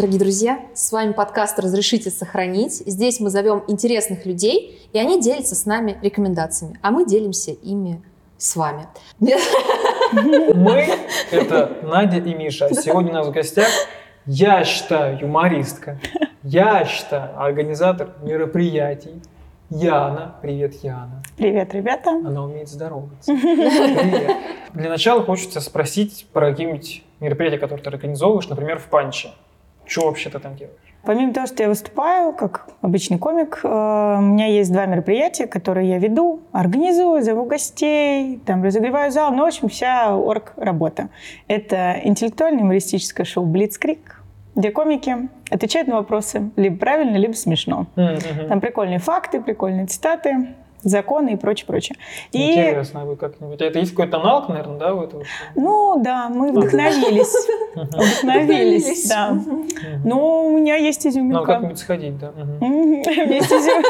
дорогие друзья! С вами подкаст «Разрешите сохранить». Здесь мы зовем интересных людей, и они делятся с нами рекомендациями, а мы делимся ими с вами. Мы — это Надя и Миша. Сегодня у нас в гостях, я считаю, юмористка, я считаю, организатор мероприятий, Яна. Привет, Яна. Привет, ребята. Она умеет здороваться. Привет. Для начала хочется спросить про какие-нибудь мероприятия, которые ты организовываешь, например, в Панче. Что вообще ты там делаешь? Помимо того, что я выступаю как обычный комик, э, у меня есть два мероприятия, которые я веду, организую, зову гостей, там разогреваю зал, ну, в общем, вся орг-работа. Это интеллектуальное юмористическое шоу «Блицкрик», где комики отвечают на вопросы либо правильно, либо смешно. Мгм. Там прикольные факты, прикольные цитаты, законы и прочее, прочее. И, Интересно, а вы как-нибудь... Это есть какой-то аналог, наверное, да, у этого? ну, да, мы вдохновились. Вдохновились, да. Ну, у меня есть Надо изюминка. как-нибудь сходить, да. Мгм. Там есть изю-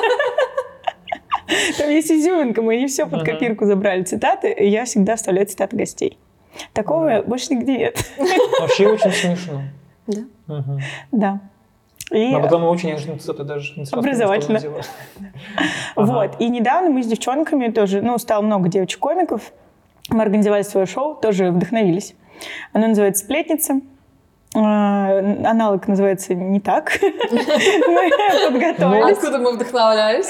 Там есть изюминка, мы не все под копирку забрали цитаты, и я всегда вставляю цитаты гостей. Такого больше нигде нет. Вообще очень смешно. Да. Да. И А потом очень неожиданно цитаты даже не сразу Образовательно. вот. И недавно мы с девчонками тоже, ну, стало много девочек-комиков, мы организовали свое шоу, тоже вдохновились. Оно называется «Сплетница». Э, Аналог называется не так. Мы подготовились. Откуда мы вдохновлялись?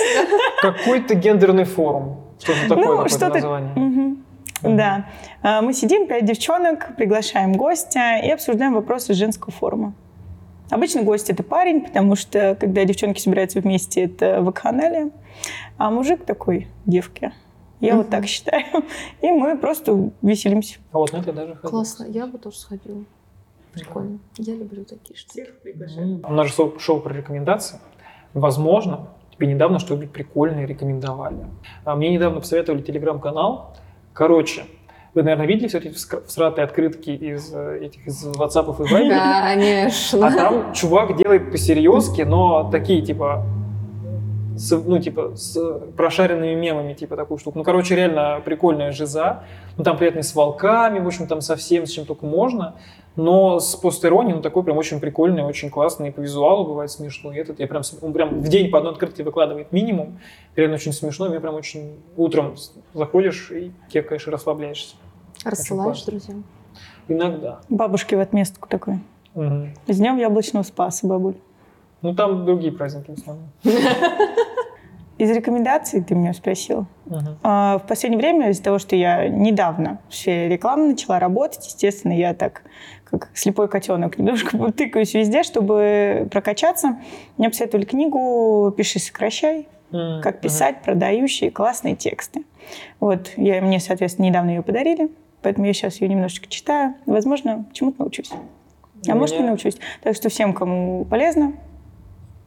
Какой-то гендерный форум. Что-то такое, Ну, какое-то что-то- название. Да. А, Мы сидим, пять девчонок, приглашаем гостя и обсуждаем вопросы женского форума. Обычно гость это парень, потому что когда девчонки собираются вместе, это вакханалия, а мужик такой девки. Я вот так считаю. И мы просто веселимся. А вот на это даже ходил. Классно, я бы тоже сходила. Прикольно. Я люблю такие штуки. У нас же шоу, шоу про рекомендации. Возможно, тебе недавно что-нибудь прикольное рекомендовали. А мне недавно посоветовали телеграм-канал. Короче, вы, наверное, видели все эти всратые открытки из э, этих из WhatsApp и Viber? Конечно. А там чувак делает посерьезки, но такие, типа, с, ну, типа, с прошаренными мемами, типа, такую штуку. Ну, короче, реально прикольная жиза. Ну, там приятно с волками, в общем, там совсем с чем только можно. Но с постеронией, ну, такой прям очень прикольный, очень классный. И по визуалу бывает смешно. И этот я прям, он прям в день по одной открытке выкладывает минимум. Реально очень смешно. Мне прям очень... Утром заходишь и кекаешь, и расслабляешься. Рассылаешь друзьям? Иногда. Бабушке в отместку такой. Мгм. С днем яблочного спаса, бабуль. Ну, там другие праздники в основном. Из рекомендаций ты меня спросил. Мгм. А, В последнее время из-за того, что я недавно в сфере рекламы начала работать, естественно, я так, как слепой котенок, немножко тыкаюсь везде, чтобы прокачаться. Мне посоветовали книгу «Пиши, сокращай», как писать продающие классные тексты. Вот, я, мне, соответственно, недавно ее подарили, поэтому я сейчас ее немножечко читаю. Возможно, чему-то научусь. А может, не научусь. Так что всем, кому полезно,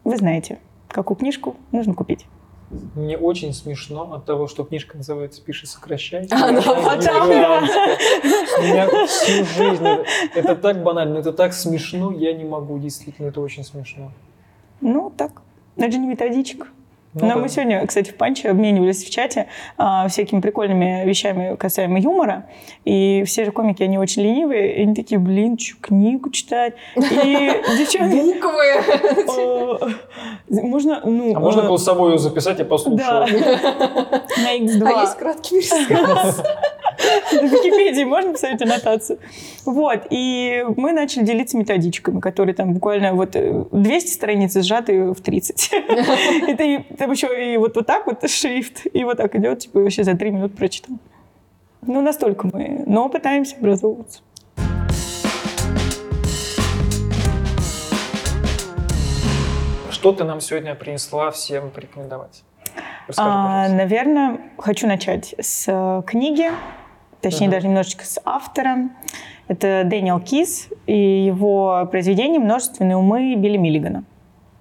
вы знаете, какую книжку нужно купить. Мне очень смешно от того, что книжка называется «Пиши, сокращай». А, да, потом, У меня всю жизнь... это- Это так банально, это так смешно, я не могу, действительно, это очень смешно. Ну, так. Это же не методичка. Ну Но да. мы сегодня, кстати, в панче обменивались в чате а, всякими прикольными вещами касаемо юмора. И все же комики, они очень ленивые. И они такие, блин, что, книгу читать? И девчонки... Буквы. Можно, ну... А можно э, голосовую записать, я Да. послушаю? На X2. А есть краткий пересказ? В Википедии можно поставить аннотацию. Вот, и мы начали делиться методичками, которые там буквально вот э, 200 страниц сжаты в 30. И ты там еще и вот, вот так вот шрифт, и вот так идет, типа вообще за 3 минуты прочитал. Ну, настолько мы, но пытаемся образовываться. Что ты нам сегодня принесла всем порекомендовать? Расскажи, А, пожалуйста. наверное, хочу начать с э, книги, точнее Мгм. даже немножечко с автора. Это Дэниел Кис и его произведение «Множественные умы» Билли Миллигана.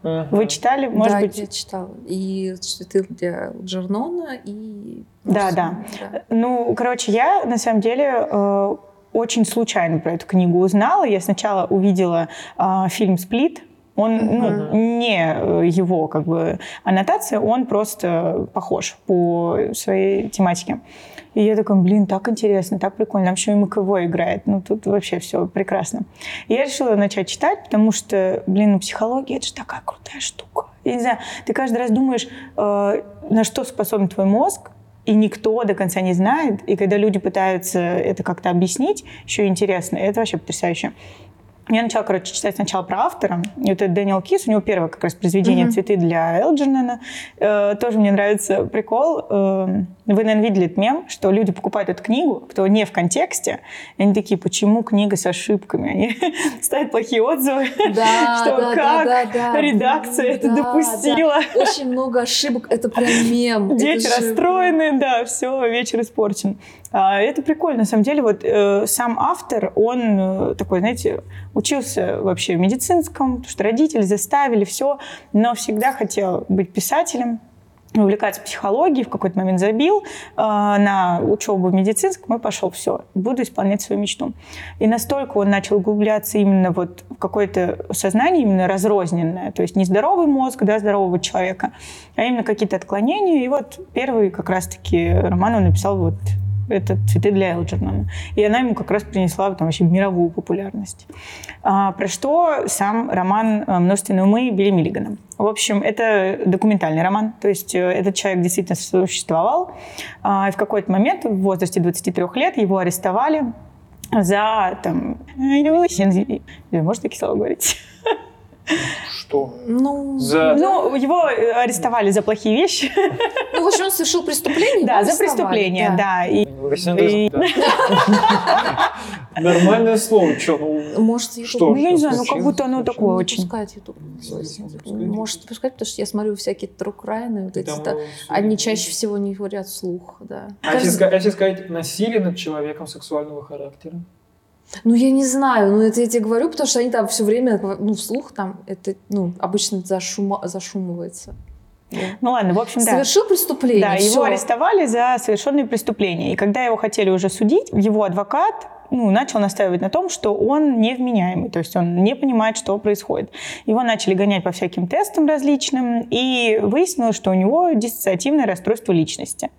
Мгм. Вы читали, может да, быть? я читала. И «Цветы для Джернона», и... Да, да. Ну, короче, я на самом деле э, очень случайно про эту книгу узнала. Я сначала увидела э, фильм «Сплит», Он, ну, Мгм. не э, его, как бы, аннотация, он просто похож по своей тематике. И я такая, блин, так интересно, так прикольно. Там еще и МКВ играет. Ну, тут вообще все прекрасно. И я решила начать читать, потому что, блин, ну, психология – это же такая крутая штука. Я не знаю, ты каждый раз думаешь, э, на что способен твой мозг, и никто до конца не знает. И когда люди пытаются это как-то объяснить, еще интересно, это вообще потрясающе. Я начала, короче, читать сначала про автора. Это Дэниел Кис, у него первое как раз произведение Мгм. «Цветы для Элджернона». Э, тоже мне нравится прикол. Э, вы, наверное, видели этот мем, что люди покупают эту книгу, кто не в контексте, и они такие, почему книга с ошибками? Они ставят плохие отзывы. Да, Что, да, как да, да, да. редакция это Да, допустила? да. Очень много ошибок. Это прям мем. Это Дети расстроены, да, все, вечер испорчен. А, это прикольно, на самом деле, вот э, сам автор, он э, такой, знаете, учился вообще в медицинском, потому что родители заставили все, но всегда хотел быть писателем, увлекаться психологией, в какой-то момент забил э, на учебу в медицинском и пошел, все, буду исполнять свою мечту. И настолько он начал углубляться именно вот в какое-то сознание, именно разрозненное, то есть не здоровый мозг, да, здорового человека, а именно какие-то отклонения. И вот первый как раз-таки роман он написал вот это «Цветы для Элджернона». И она ему как раз принесла там вообще мировую популярность. А, про что сам роман э, «Множественные умы» Билли Миллигана. В общем, это документальный роман. То есть э, этот человек действительно существовал. А, и в какой-то момент, в возрасте 23 лет, его арестовали за там... Можно такие слова говорить? Что? Ну, За... Ну, его э, арестовали за плохие вещи. ну, в общем, он совершил преступление. Да, за преступление, да. И Росинизм, да. Нормальное слово, что, ну... Может, YouTube Что? Ну, я не знаю, ну как будто оно такое очень. YouTube. Может запускать, потому что я смотрю всякие трукрайны, вот эти, да, они чаще всего не говорят вслух, да. А а если сказать насилие над человеком сексуального характера? Ну, я не знаю, ну, это я тебе говорю, потому что они там все время, ну, вслух там, это, ну, обычно зашума- зашумывается. Да. Ну ладно, в общем, да. Совершил преступление, Да, его всё. арестовали за совершенные преступления. И когда его хотели уже судить, его адвокат ну, начал настаивать на том, что он невменяемый, то есть он не понимает, что происходит. Его начали гонять по всяким тестам различным, и выяснилось, что у него диссоциативное расстройство личности.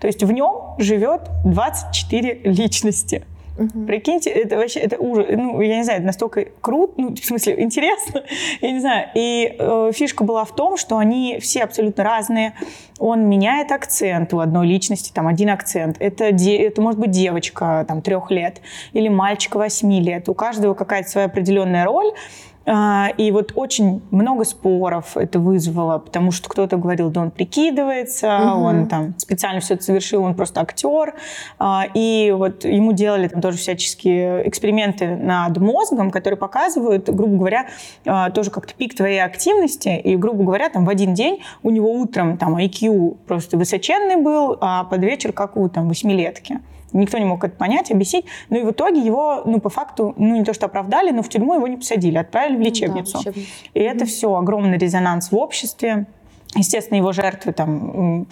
То есть в нем живет 24 личности. Мгм. Прикиньте, это вообще, это ужас. Ну, я не знаю, это настолько круто, ну, в смысле, интересно, я не знаю. И э, фишка была в том, что они все абсолютно разные. Он меняет акцент у одной личности, там, один акцент. Это, это может быть девочка, там, трех лет, или мальчик восьми лет. У каждого какая-то своя определенная роль. А, И вот очень много споров это вызвало, потому что кто-то говорил, да он прикидывается, Мгм. он там специально все это совершил, он просто актер. А, И вот ему делали там тоже всяческие эксперименты над мозгом, которые показывают, грубо говоря, а, тоже как-то пик твоей активности. И, грубо говоря, там в один день у него утром там IQ просто высоченный был, а под вечер как у там восьмилетки. Никто не мог это понять, объяснить. Ну и в итоге его, ну, по факту, ну, не то что оправдали, но в тюрьму его не посадили, отправили в Ну да, лечебницу. лечебницу. И это все огромный резонанс в обществе. Естественно, его жертвы там,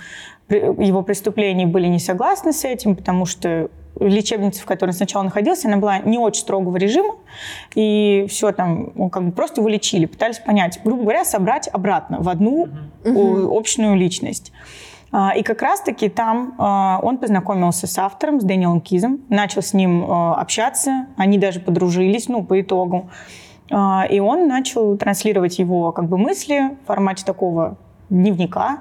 его преступлений были не согласны с этим, потому что лечебница, в которой он сначала находился, она была не очень строгого режима, и все там, ну, как бы просто его лечили, пытались понять, грубо говоря, собрать обратно в одну Мгм. о- общную личность. А, И как раз-таки там а, он познакомился с автором, с Дэниелом Кизом, начал с ним а, общаться, они даже подружились, ну, по итогу. И он начал транслировать его как бы мысли в формате такого дневника.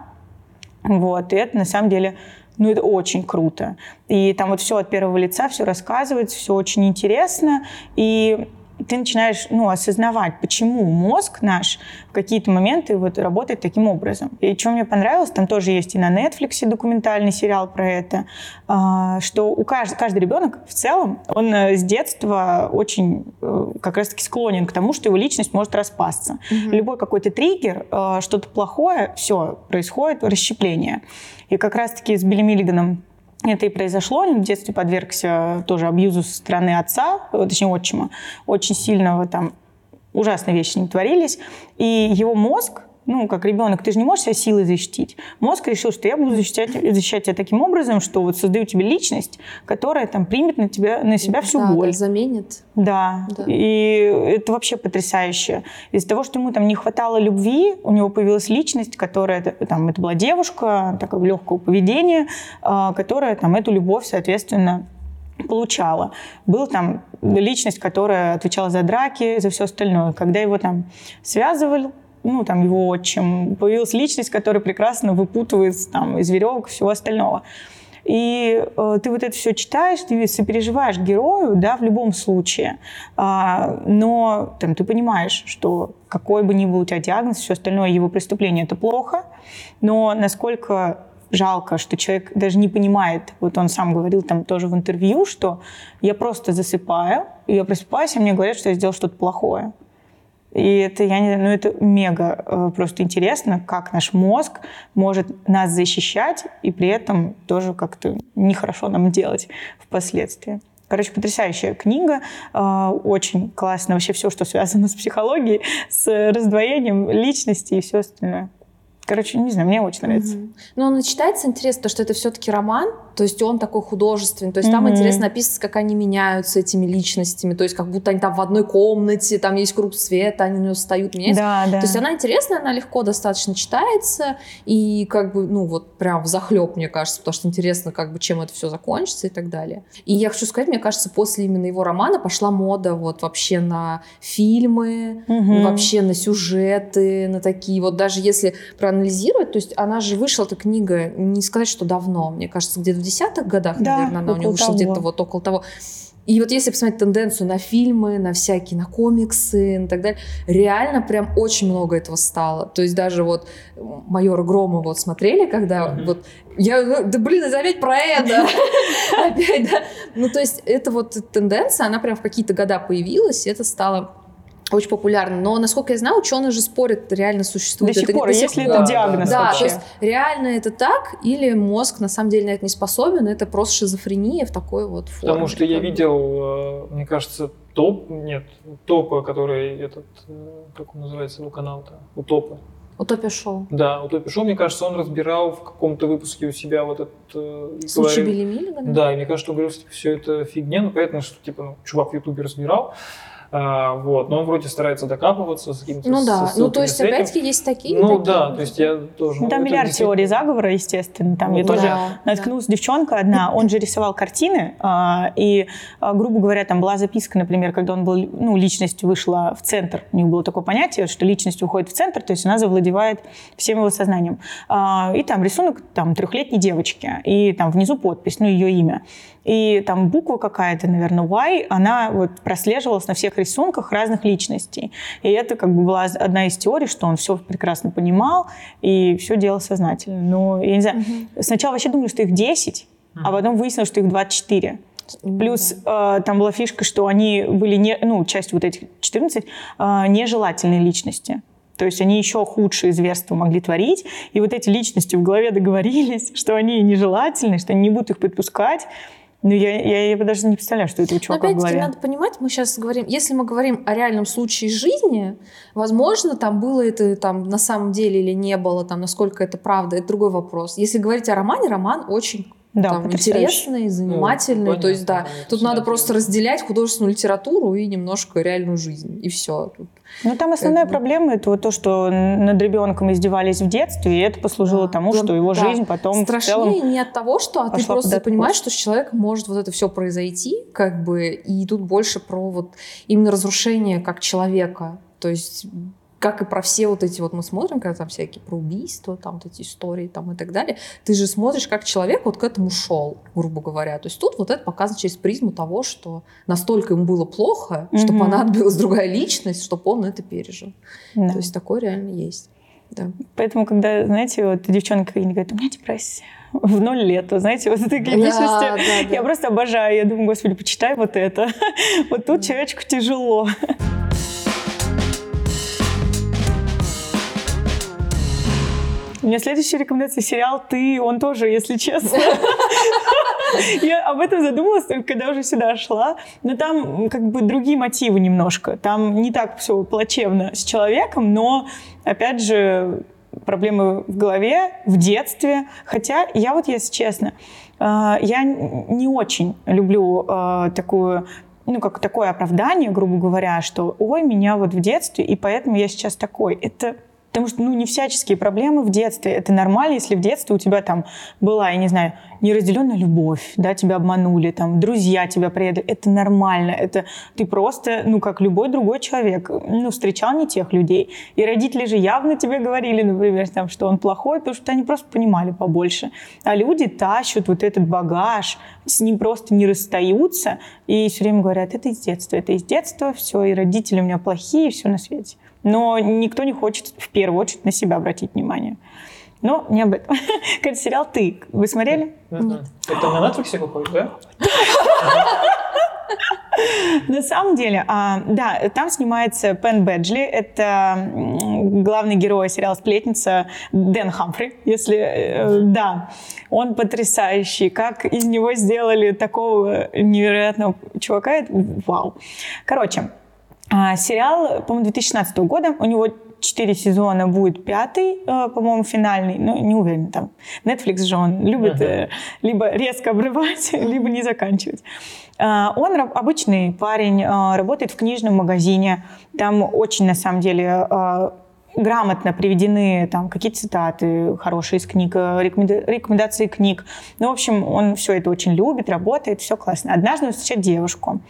Вот. И это на самом деле ну, это очень круто. И там вот все от первого лица, все рассказывается, все очень интересно. И ты начинаешь ну, осознавать, почему мозг наш в какие-то моменты вот работает таким образом. И что мне понравилось, там тоже есть и на Netflix документальный сериал про это, а, что у кажд... каждый ребенок в целом, он э, с детства очень э, как раз-таки склонен к тому, что его личность может распасться. Мгм. Любой какой-то триггер, э, что-то плохое, все, происходит расщепление. И как раз-таки с Билли Миллиганом это и произошло. Он в детстве подвергся тоже абьюзу со стороны отца, э, точнее отчима. Очень сильного там ужасные вещи не творились. И его мозг ну, как ребенок, ты же не можешь себя силой защитить. Мозг решил, что я буду защищать, защищать тебя таким образом, что вот создаю тебе личность, которая там примет на тебя, на себя всю да, боль. Да, заменит. Да. Да. И это вообще потрясающе. Из-за того, что ему там не хватало любви, у него появилась личность, которая, там, это была девушка, такого легкого поведения, а, которая там эту любовь, соответственно, получала. Был там личность, которая отвечала за драки, за все остальное. Когда его там связывали, ну, там, его отчим, появилась личность, которая прекрасно выпутывается там из веревок и всего остального. И э, ты вот это все читаешь, ты сопереживаешь герою, да, в любом случае. А, но там, ты понимаешь, что какой бы ни был у тебя диагноз, все остальное его преступление это плохо. Но насколько жалко, что человек даже не понимает, вот он сам говорил там тоже в интервью, что я просто засыпаю, я просыпаюсь, и мне говорят, что я сделал что-то плохое. И это, я не ну это мега э, просто интересно, как наш мозг может нас защищать и при этом тоже как-то нехорошо нам делать впоследствии. Короче, потрясающая книга, э, очень классно вообще все, что связано с психологией, с раздвоением личности и все остальное. Короче, не знаю, мне очень нравится. Мгм. Но он читается интересно, потому что это все-таки роман, то есть он такой художественный, то есть там Мгм. интересно описывается, как они меняются этими личностями, то есть как будто они там в одной комнате, там есть круг света, они на него встают, меняются. Да, да. То есть она интересная, она легко достаточно читается, и как бы, ну вот прям в захлеб, мне кажется, потому что интересно, как бы, чем это все закончится и так далее. И я хочу сказать, мне кажется, после именно его романа пошла мода вот вообще на фильмы, Мгм. вообще на сюжеты, на такие вот, даже если проанализировать, то есть она же вышла, эта книга, не сказать, что давно, мне кажется, где-то в десятых годах, Да, наверное, она у нее вышла того. где-то вот около того. И вот если посмотреть тенденцию на фильмы, на всякие, на комиксы и так далее, реально прям очень много этого стало. То есть даже вот майора Грома вот смотрели, когда Мгм. вот я, ну, да блин, это опять про это. Опять, да. Ну, то есть это вот тенденция, она прям в какие-то года появилась, и это стало очень популярно. Но, насколько я знаю, ученые же спорят, реально существует. До сих это пор, до сих если пор. это Да, диагноз да, да, то вообще. есть реально это так, или мозг на самом деле на это не способен, это просто шизофрения в такой вот форме. Потому что я видел, э, мне кажется, топ, нет, топа, который этот, э, как он называется, его канал-то, Утопа. Утопия шоу. Да, Утопия Шоу, мне кажется, он разбирал в каком-то выпуске у себя вот этот... э, Случай Билли Миллигана? Да, и мне кажется, он говорил, что все это фигня, ну, понятно, что, типа, ну, чувак в Ютубе разбирал, а, вот, но он вроде старается докапываться с какими-то Ну да, ну то есть с этим. опять-таки есть такие. Ну такие. да, то есть я тоже... Ну, там миллиард действительно- теорий заговора, естественно. Там я Ну, тоже да, наткнулась девчонка одна, он же рисовал картины, а, и, а, грубо говоря, там была записка, например, когда он был, ну, личность вышла в центр, у них было такое понятие, что личность уходит в центр, то есть она завладевает всем его сознанием. И там рисунок там трехлетней девочки, и там внизу подпись, ну, ее имя. И там буква какая-то, наверное, Y, она вот прослеживалась на всех рисунках разных личностей. И это как бы была одна из теорий, что он все прекрасно понимал и все делал сознательно. Но я не знаю, Мгм. сначала вообще думали, что их 10, а потом выяснилось, что их 24. Ну Плюс э, там была фишка, что они были, не, ну, часть вот этих 14, э, нежелательные личности. То есть они еще худшие зверства могли творить. И вот эти личности в голове договорились, что они нежелательны, что они не будут их подпускать. Ну, я, я, я даже не представляю, что это у Но чувака в опять-таки голове. надо понимать, мы сейчас говорим, если мы говорим о реальном случае жизни, возможно, там было это там на самом деле или не было, там насколько это правда, это другой вопрос. Если говорить о романе, роман очень Да, там, интересный, занимательный, Ну, то есть да, понятно, тут надо просто разделять художественную литературу и немножко реальную жизнь, и все. Ну, там основная бы. проблема это вот то, что над ребенком издевались в детстве, и это послужило Да. тому, что его да. жизнь потом в Страшнее целом... не от того, что а ты просто понимаешь, что с человеком может вот это все произойти, как бы, и тут больше про вот именно разрушение как человека, то есть как и про все вот эти вот мы смотрим, когда там всякие про убийства, там вот эти истории там и так далее, ты же смотришь, как человек вот к этому шел, грубо говоря. То есть тут вот это показано через призму того, что настолько ему было плохо, что Мгм. понадобилась другая личность, чтобы он это пережил. Да. То есть такое реально есть. Да. Поэтому, когда, знаете, вот девчонка говорит, у меня депрессия в ноль лет, знаете, вот такие личности. Да, да, да. Я просто обожаю. Я думаю, господи, почитай вот это. Вот тут человечку тяжело. Меня следующая рекомендация сериал «Ты», он тоже, если честно. Я об этом задумалась только когда уже сюда шла. Но там как бы другие мотивы немножко. Там не так все плачевно с человеком, но, опять же, проблемы в голове, в детстве. Хотя я вот, если честно, э, я не очень люблю э, такую ну, как такое оправдание, грубо говоря, что ой, меня вот в детстве, и поэтому я сейчас такой. Это Потому что, ну, не всяческие проблемы в детстве. Это нормально, если в детстве у тебя там была, я не знаю, неразделенная любовь, да, тебя обманули, там, друзья тебя предали. Это нормально. Это ты просто, ну, как любой другой человек, ну, встречал не тех людей. И родители же явно тебе говорили, например, там, что он плохой, потому что они просто понимали побольше. А люди тащат вот этот багаж, с ним просто не расстаются и все время говорят, это из детства, это из детства, все, и родители у меня плохие, и все на свете. Но никто не хочет в первую очередь на себя обратить внимание. Но не об этом. Как сериал «Ты». Вы смотрели? Нет. Это на Netflix выходит, да? На самом деле, а, да, там снимается Пен Бэджли, это главный герой сериала «Сплетница» Дэн Хамфри, если... Э, да, он потрясающий. Как из него сделали такого невероятного чувака, это вау. Короче, сериал, по-моему, 2016 года. У него четыре сезона будет пятый, э, по-моему, финальный. Ну, не уверен там. Netflix же он любит uh-huh. либо резко обрывать, либо не заканчивать. А, он обычный парень, а, работает в книжном магазине. Там очень, на самом деле, грамотно приведены там какие-то цитаты хорошие из книг, э, рекомендации книг. Ну, в общем, он все это очень любит, работает, все классно. Однажды он встречает девушку.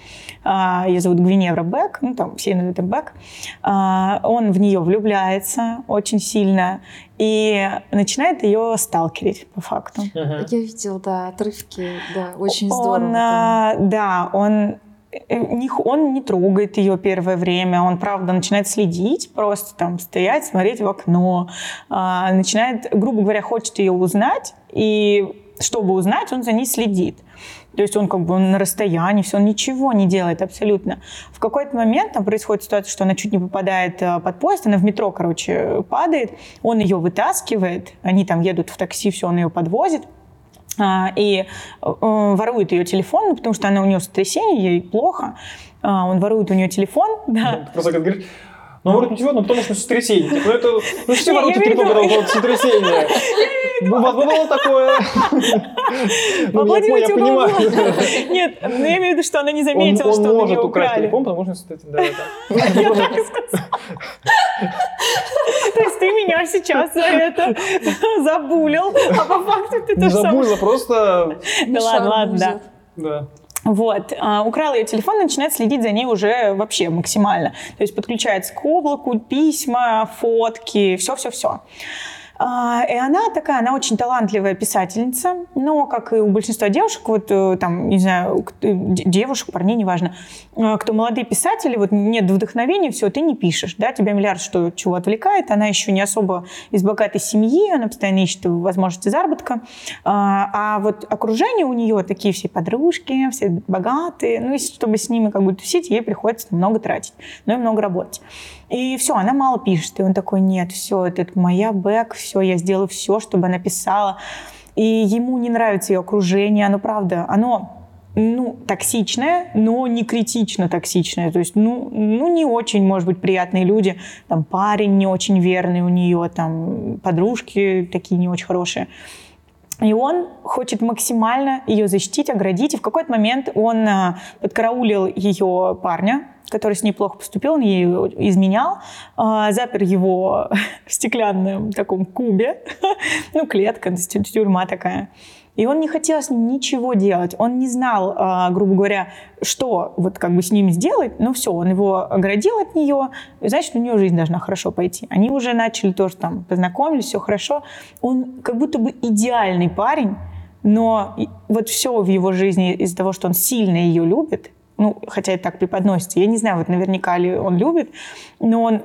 А, ее зовут Гвиневра Бек, ну, там все называют Бек. А, он в нее влюбляется очень сильно и начинает ее сталкерить по факту. Uh-huh. Я видела, да, отрывки, да, очень он, здорово. Там. Да, он Э, он не трогает ее первое время, он, правда, начинает следить, просто там стоять, смотреть в окно, а, начинает, грубо говоря, хочет ее узнать, и чтобы узнать, он за ней следит. То есть он как бы на расстоянии, все, он ничего не делает абсолютно. В какой-то момент там происходит ситуация, что она чуть не попадает э, под поезд, она в метро, короче, падает, он ее вытаскивает, они там едут в такси, все, он ее подвозит, и э, ворует ее телефон, ну, потому что она у нее сотрясение, ей плохо. А, он ворует у нее телефон. Да. Просто как говорит, ну, вроде ничего, но потому что сотрясение. Типа, ну, это, ну, все воруют друг друга от сотрясения. Бывало такое. Ну, я понимаю. Нет, но я имею в виду, что она не заметила, что он может украсть телефон, потому что, кстати, да, Я так сказала. То есть ты меня сейчас за это забулил, а по факту ты то же самое. Забулила, просто... Да ладно, ладно, да. Да. Вот, а, украл ее телефон начинает следить за ней уже вообще максимально. То есть подключается к облаку, письма, фотки, все-все-все. А, и она такая, она очень талантливая писательница, но, как и у большинства девушек, вот э, там, не знаю, э, девушек, парней, неважно, э, кто молодые писатели, вот нет вдохновения, все, ты не пишешь, да, тебя миллиард что, чего отвлекает, она еще не особо из богатой семьи, она постоянно ищет возможности заработка, а, а вот окружение у нее такие все подружки, все богатые, ну и чтобы с ними как бы тусить, ей приходится много тратить, ну и много работать. И все, она мало пишет. И он такой, нет, все, это моя бэк, все, я сделаю все, чтобы она писала. И ему не нравится ее окружение, оно правда, оно ну, токсичное, но не критично токсичное. То есть, ну, ну, не очень, может быть, приятные люди. Там парень не очень верный у нее, там подружки такие не очень хорошие. И он хочет максимально ее защитить, оградить. И в какой-то момент он а, подкараулил ее парня, который с ней плохо поступил, он ей изменял, а, запер его в стеклянном таком кубе, ну, клетка, тюрьма такая. И он не хотел с ним ничего делать. Он не знал, а, грубо говоря, что вот как бы с ним сделать. Но все, он его оградил от нее. Значит, у нее жизнь должна хорошо пойти. Они уже начали тоже там познакомились, все хорошо. Он как будто бы идеальный парень, но вот все в его жизни из-за того, что он сильно ее любит, ну, хотя это так преподносится. Я не знаю, вот наверняка ли он любит, но он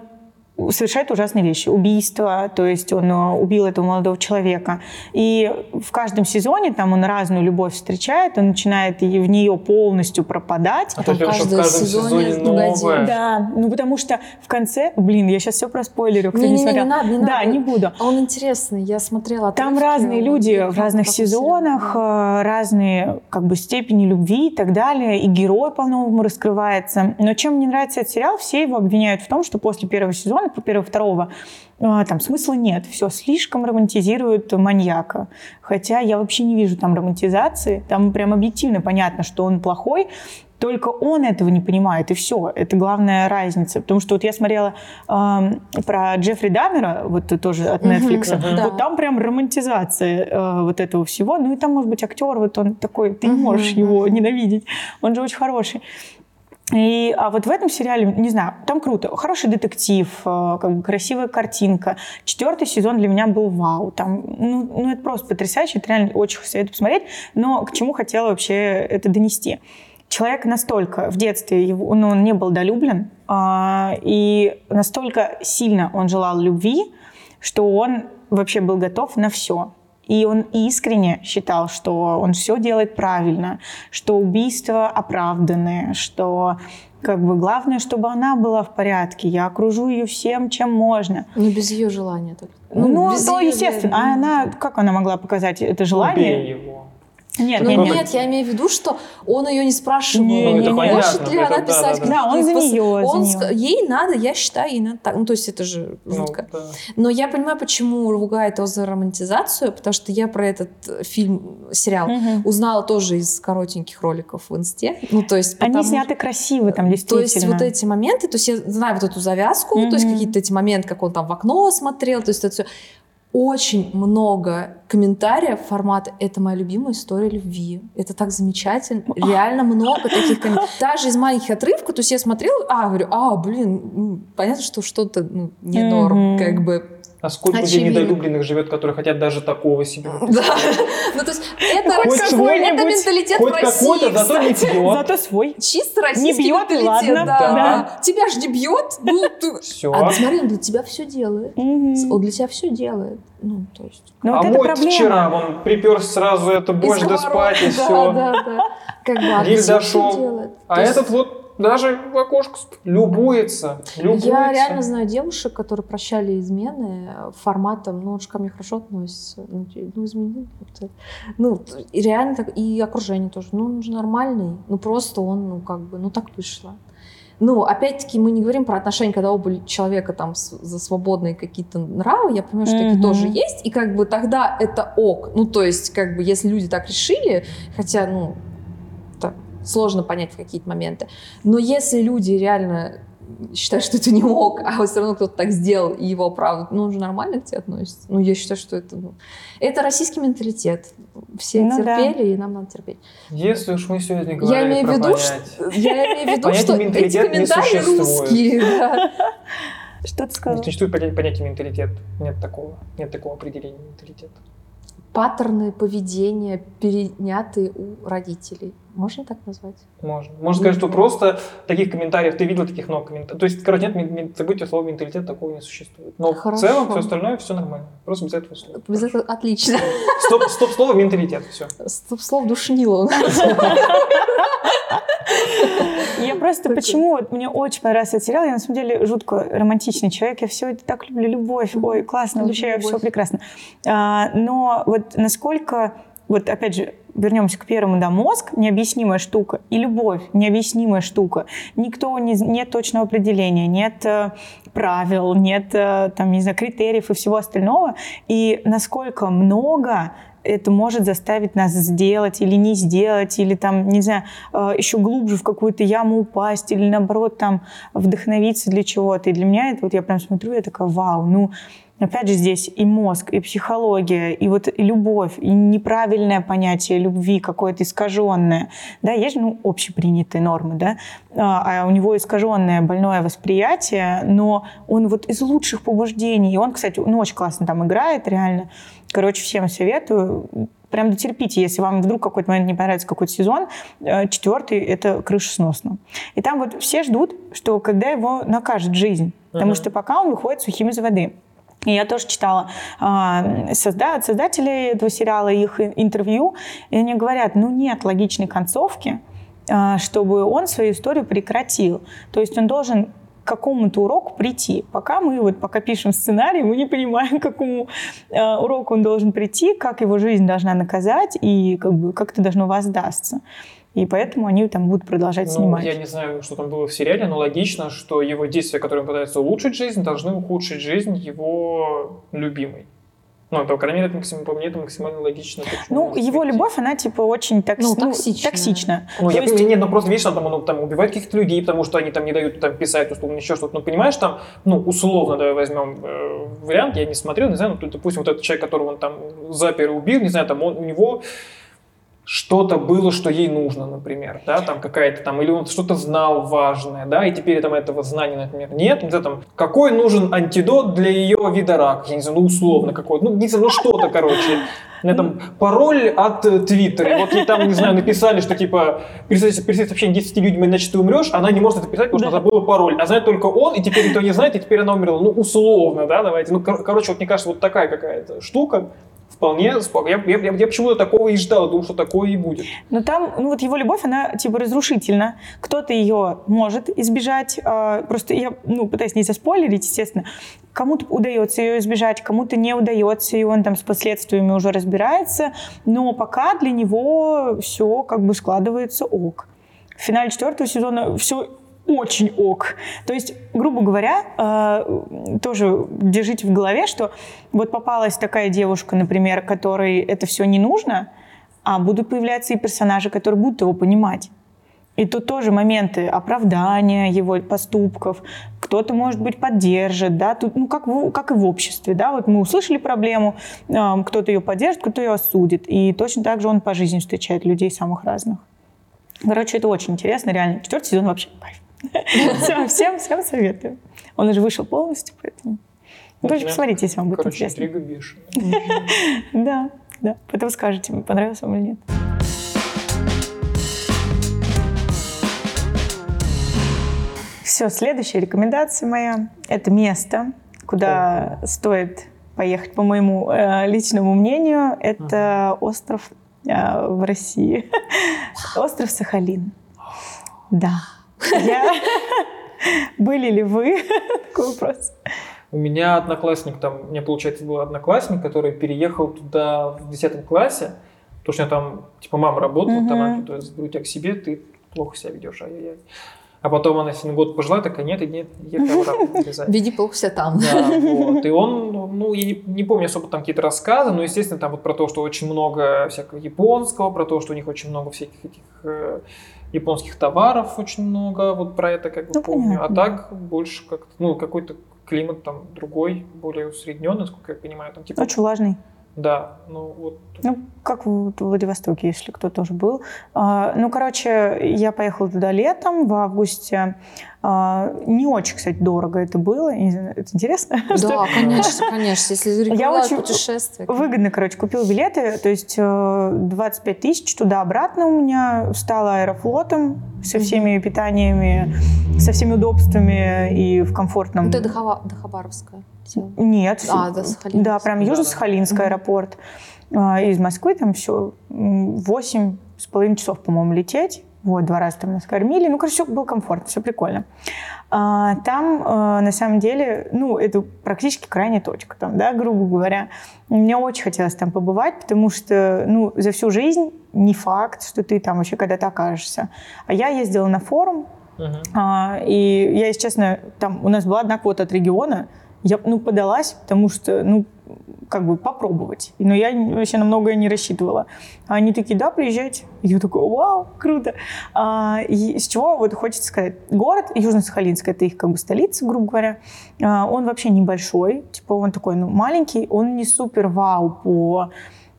совершает ужасные вещи. Убийство, то есть он э, убил этого молодого человека. И в каждом сезоне там он разную любовь встречает, он начинает в нее полностью пропадать. А то, что в каждый каждом сезоне сезоне новое. Да, ну потому что в конце, блин, я сейчас все про спойлерю, кто не, Не-не-не, смотрел. не надо, не да, надо. не буду. А Он интересный, я смотрела. Там отрывки, разные люди в разных сезонах, да. э, разные как бы степени любви и так далее, и герой по-новому раскрывается. Но чем мне нравится этот сериал, все его обвиняют в том, что после первого сезона, по первого второго, э, там смысла нет, все слишком романтизируют маньяка. Хотя я вообще не вижу там романтизации, там прям объективно понятно, что он плохой, только он этого не понимает, и все. Это главная разница. Потому что вот я смотрела эм, про Джеффри Даммера, вот тоже от Netflix, мгм. вот Да. там прям романтизация э, вот этого всего. Ну и там, может быть, актер, вот он такой, ты не можешь его ненавидеть. Он же очень хороший. И, а вот в этом сериале, не знаю, там круто. Хороший детектив, э, как бы красивая картинка. Четвертый сезон для меня был вау. Там, ну, ну, это просто потрясающе, это реально очень советую посмотреть. Но к чему хотела вообще это донести? Человек настолько в детстве, его, ну, он не был долюблен, а, и настолько сильно он желал любви, что он вообще был готов на все. И он искренне считал, что он все делает правильно, что убийства оправданы, что как бы главное, чтобы она была в порядке. Я окружу ее всем, чем можно. Ну, без ее желания. так. Ну, без то естественно. да. А она, как она могла показать это Убей желание? его. Нет, Ну, нет, нет. нет, я имею в виду, что он ее не спрашивал, Не, не, не. хочет ли это она да, писать да, да. Да, он за за он неё. ска- Ей надо, я считаю, ей надо так. Ну, то есть это же Ну, жутко. да. Но я понимаю, почему ругает его за романтизацию, потому что я про этот фильм, сериал Мгм. узнала тоже из коротеньких роликов в инсте. Ну, то есть Они потому сняты красиво там, действительно. То есть вот эти моменты, то есть я знаю вот эту завязку, то есть какие-то эти моменты, как он там в окно смотрел, то есть это все очень много комментариев формата «Это моя любимая история любви». Это так замечательно. Реально много таких комментариев. Даже из маленьких отрывков, то есть я смотрела, а, говорю, а, блин, понятно, что что-то ну, не норм, как бы. А сколько людей Очевидно. недолюбленных живет, которые хотят даже такого себе? Да. Ну, то есть это, Хоть это менталитет Хоть в России, какой-то, зато не пьет. Зато свой. Чисто российский бьет, и менталитет, ладно. да, Да. да. Тебя же не бьет, ну, ты... Все. А смотри, он для тебя все делает. Мгм. Он для тебя все делает. Ну, то есть... Ну, а вот это мой вчера, он припер сразу это борщ Из да спать, и да, все. Да, да, Как бы, а дошел. А То есть этот вот даже в окошко любуется. любуется. Я реально знаю девушек, которые прощали измены форматом, ну, он же ко мне хорошо относится, ну, ну изменил. как-то. Ну, и реально так, и окружение тоже, ну, он же нормальный, ну, просто он, ну, как бы, ну, так вышло. Ну, опять-таки, мы не говорим про отношения, когда оба человека там за свободные какие-то нравы, я понимаю, что такие Мгм. тоже есть, и как бы тогда это ок. Ну, то есть, как бы, если люди так решили, хотя, ну, сложно понять в какие-то моменты, но если люди реально считают, что это не ок, а все равно кто-то так сделал, и его оправдывают, ну, он же нормально к тебе относится. Ну, я считаю, что это, ну, это российский менталитет. Все Ну да. терпели, и нам надо терпеть. Если уж мы сегодня Я говорили имею про виду, понять. что, я имею в виду, Понятие что эти менталитет не комментарии существует. русские. да. Что ты Не сказал? существует понятие, понятие менталитет. Нет такого. Нет такого определения менталитета. Паттерны поведения, перенятые у родителей. Можно так назвать? Можно. Можно сказать, что просто таких комментариев, ты видел таких много комментариев. То есть, короче, нет, забудьте слово менталитет, такого не существует. Но Хорошо. в целом все остальное все нормально. Просто без этого слова. Без этого отлично. Стоп, стоп слово менталитет. Все. Стоп, слов душнило у нас. Просто почему вот мне очень понравился этот сериал. Я на самом деле жутко романтичный человек. Я все это так люблю, любовь. Ой, классно, Люблю вообще любовь. все прекрасно. А, но вот насколько, вот опять же, вернемся к первому, да, мозг необъяснимая штука и любовь необъяснимая штука. Никто не, нет точного определения, нет э, правил, нет э, там не знаю критериев и всего остального. И насколько много это может заставить нас сделать или не сделать, или там, не знаю, э, еще глубже в какую-то яму упасть, или наоборот там вдохновиться для чего-то. И для меня это вот я прям смотрю, я такая, вау, ну опять же здесь и мозг, и психология, и вот и любовь, и неправильное понятие любви какое-то искаженное. Да, есть же ну, общепринятые нормы, да, а а у него искаженное больное восприятие, но он вот из лучших побуждений. И он, кстати, ну, очень классно там играет, реально. Короче, всем советую. прям дотерпите, если вам вдруг какой-то момент не понравится какой-то сезон, э, четвертый — это крыша сносно. И там вот все ждут, что когда его накажет жизнь, потому Мгм. что пока он выходит сухим из воды. И я тоже читала а, созда- создателей этого сериала, их ин- интервью, и они говорят, ну нет логичной концовки, а, чтобы он свою историю прекратил. То есть он должен к какому-то уроку прийти. Пока мы вот пока пишем сценарий, мы не понимаем, к какому э, уроку он должен прийти, как его жизнь должна наказать и как бы как это должно воздастся. И поэтому они там будут продолжать Ну, снимать. я не знаю, что там было в сериале, но логично, что его действия, которые он пытается улучшить жизнь, должны ухудшить жизнь его любимой. Ну, это, по крайней мере, это максим- по мне это максимально логично. Ну, его быть. любовь, она типа очень токси- Ну, ну, токсичная. токсична. Ну, То я есть- понимаю, нет, ну просто видишь, там, он там убивает каких-то людей, потому что они там не дают там писать, условно, еще что-то. Ну, понимаешь, там, ну, условно, давай возьмем э, вариант, я не смотрел, не знаю, ну, допустим, вот этот человек, которого он там запер и убил, не знаю, там, он, у него что-то было, что ей нужно, например, да, там какая-то там, или он что-то знал важное, да, и теперь там этого знания, например, нет, не знаю, там, какой нужен антидот для ее вида рака, я не знаю, ну, условно какой, ну, не знаю, ну, что-то, короче, меня там пароль от Твиттера, и вот ей там, не знаю, написали, что типа, перестать перестать общение 10 людьми, иначе ты умрешь, она не может это писать, потому что Да. забыла пароль, а знает только он, и теперь никто не знает, и теперь она умерла, ну, условно, да, давайте, ну, кор- короче, вот мне кажется, вот такая какая-то штука, Вполне, я, я, я, я почему-то такого и ждал, думал, что такое и будет. Но там, ну вот его любовь, она типа разрушительна. Кто-то ее может избежать. а, Просто я, ну, пытаюсь не заспойлерить, естественно. Кому-то удается ее избежать, кому-то не удается, и он там с последствиями уже разбирается. Но пока для него все как бы складывается ок. В финале четвертого сезона все очень ок. То есть, грубо говоря, э, тоже держите в голове, что вот попалась такая девушка, например, которой это все не нужно, а будут появляться и персонажи, которые будут его понимать. И тут тоже моменты оправдания его поступков. Кто-то, может быть, поддержит, да, тут, ну, как, в- как и в обществе, да, вот мы услышали проблему, эм, кто-то ее поддержит, кто-то ее осудит. И точно так же он по жизни встречает людей самых разных. Короче, это очень интересно, реально. Четвертый сезон вообще кайф. Всем, всем, всем советую. Он уже вышел полностью, поэтому... Ну, тоже посмотрите, если вам будет Короче, интересно. интрига бешеная. Да, да. Потом скажете, понравился вам или нет. Все, следующая рекомендация моя – это место, куда стоит поехать, по моему э, личному мнению. Это остров э, в России. Остров Сахалин. Да. Я... Были ли вы? Такой вопрос. У меня одноклассник, там, у меня, получается, был одноклассник, который переехал туда в 10 классе, потому что у там, типа, мама работает, Мгм. она туда заберу тебя к себе, ты плохо себя ведешь, ай-яй-яй. А потом она себе год пожила, такая, нет, и нет, ехай обратно. Веди плохо себя там. Да, вот. И он, ну, ну, я не, не помню особо там какие-то рассказы, но, естественно, там вот про то, что очень много всякого японского, про то, что у них очень много всяких этих э, японских товаров, очень много, вот про это как бы Ну, помню. понятно. А так больше как-то, ну, какой-то климат там другой, более усредненный, насколько я понимаю, там типа, Очень влажный. да, ну вот. Ну, как в в Владивостоке, если кто тоже был. А, Ну, короче, я поехала туда летом, в августе. А, Не очень, кстати, дорого это было. Я Это интересно? Да, конечно, конечно. Если рекомендовать очень путешествие. Выгодно, короче, купил билеты, то есть э, 25 тысяч туда-обратно у меня стало аэрофлотом со всеми питаниями, со всеми удобствами и в комфортном... Это до Хава- до Хабаровска. Нет. А, до Сахалина. Да, прям Южно-Сахалинский да. аэропорт. А, Из Москвы там все восемь с половиной часов, по-моему, лететь. Вот, два раза там нас кормили. Ну, короче, все было комфортно, все прикольно. А, Там, э, на самом деле, ну, это практически крайняя точка, там, да, грубо говоря. Мне очень хотелось там побывать, потому что, ну, за всю жизнь не факт, что ты там вообще когда-то окажешься. А я ездила на форум, Мгм. а, и я, если честно, там у нас была одна квота от региона, я ну, подалась, потому что, ну, как бы попробовать. Но я вообще на многое не рассчитывала. Они такие, да, приезжайте. И я такой, вау, круто. А, и с чего вот хочется сказать? Город Южно-Сахалинск, это их как бы столица, грубо говоря. А, он вообще небольшой, типа он такой, ну, маленький, он не супер вау по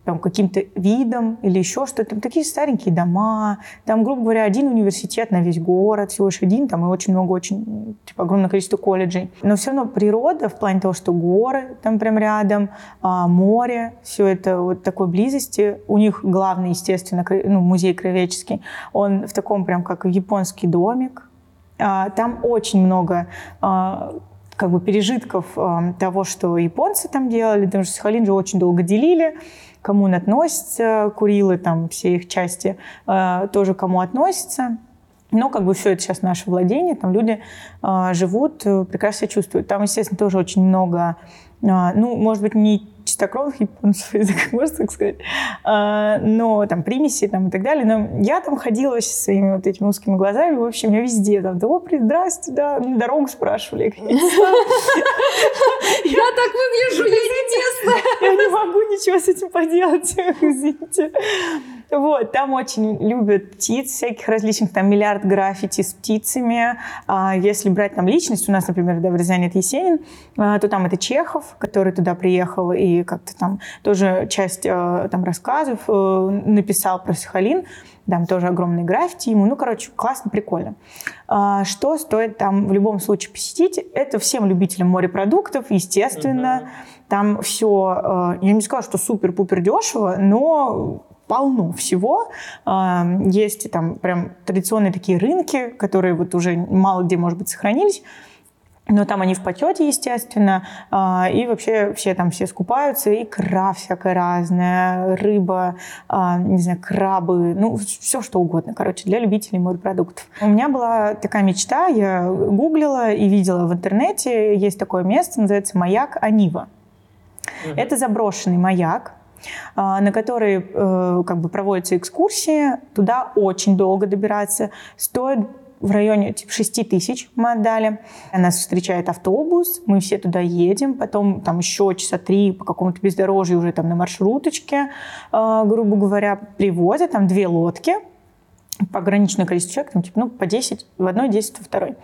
там, каким-то видом или еще что-то. Там такие старенькие дома, там, грубо говоря, один университет на весь город, всего лишь один, там и очень много, очень, типа, огромное количество колледжей. Но все равно природа в плане того, что горы там прям рядом, а, море, все это вот такой близости. У них главный, естественно, ну, музей краеведческий, он в таком прям как японский домик. А, там очень много а, как бы пережитков э, того, что японцы там делали, потому что Сахалин же очень долго делили, кому он относится, Курилы, там все их части э, тоже кому относятся. Но как бы все это сейчас наше владение, там люди э, живут, прекрасно чувствуют. Там, естественно, тоже очень много, э, ну, может быть, не чистокровных японцев, если так можно так сказать, а, но там примеси там, и так далее. Но я там ходила со своими вот этими узкими глазами, в общем, я везде там, да, здрасте, да, дорогу спрашивали. Я так выгляжу, я не местная. Я не могу ничего с этим поделать, извините. Вот, там очень любят птиц всяких различных, там миллиард граффити с птицами. А если брать там личность, у нас, например, да, в Рязани это Есенин, а, то там это Чехов, который туда приехал и как-то там тоже часть а, там рассказов э, написал про Сахалин. Там тоже огромный граффити ему. Ну, короче, классно, прикольно. А, что стоит там в любом случае посетить? Это всем любителям морепродуктов, естественно. Угу. Там все, я не скажу, что супер-пупер дешево, но полно всего. Есть там прям традиционные такие рынки, которые вот уже мало где, может быть, сохранились. Но там они в почете, естественно, а, и вообще все там все скупаются, икра всякая разная, рыба, а, не знаю, крабы, ну, все что угодно, короче, для любителей морепродуктов. У меня была такая мечта, я гуглила и видела в интернете, есть такое место, называется «Маяк Анива». Mm-hmm. Это заброшенный маяк, а, на который э, как бы проводятся экскурсии. Туда очень долго добираться. Стоит в районе типа, 6 тысяч мы отдали. Нас встречает автобус, мы все туда едем, потом там еще часа три по какому-то бездорожью уже там на маршруточке, э, грубо говоря, привозят, там две лодки, пограничное количество человек, там, типа, ну, по 10 в одной, 10 во второй.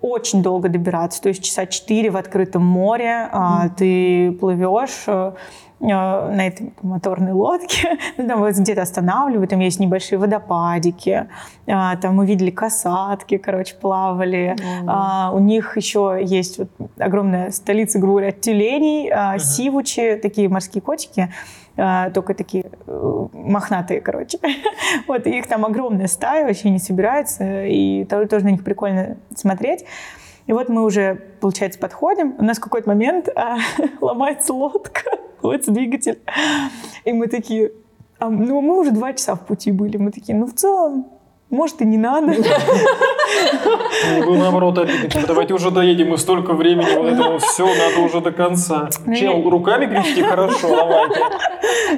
Очень долго добираться, то есть часа 4 в открытом море, mm-hmm. ты плывешь, Э, на этой моторной лодке, ну, там вот где-то останавливают, там есть небольшие водопадики, а, там мы видели касатки, короче, плавали. А, у них еще есть вот огромная столица, грубо говоря, тюленей, а, сивучи, такие морские котики, а, только такие э, мохнатые, короче. вот, их там огромная стая, вообще не собирается, и тоже на них прикольно смотреть. И вот мы уже, получается, подходим, у нас какой-то момент а, ломается лодка, ломается двигатель, и мы такие, а, ну мы уже два часа в пути были, мы такие, ну в целом может, и не надо. Вы наоборот обидно. Типа, давайте уже доедем, мы столько времени, вот этого все, надо уже до конца. Ну, Чем, руками грести? Хорошо, давайте.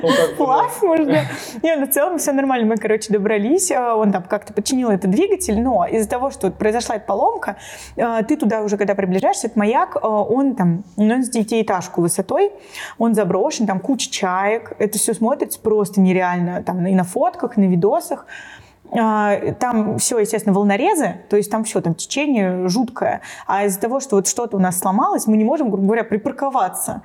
Ну, Плавь можно. Не, ну в целом все нормально. Мы, короче, добрались. А, он там как-то починил этот двигатель, но из-за того, что произошла эта поломка, а, ты туда уже, когда приближаешься, этот маяк, а, он там, ну, он с девятиэтажку высотой, он заброшен, там куча чаек, это все смотрится просто нереально, там и на фотках, и на видосах. А, там все, естественно, волнорезы, то есть там все, там течение жуткое. А из-за того, что вот что-то у нас сломалось, мы не можем, грубо говоря, припарковаться.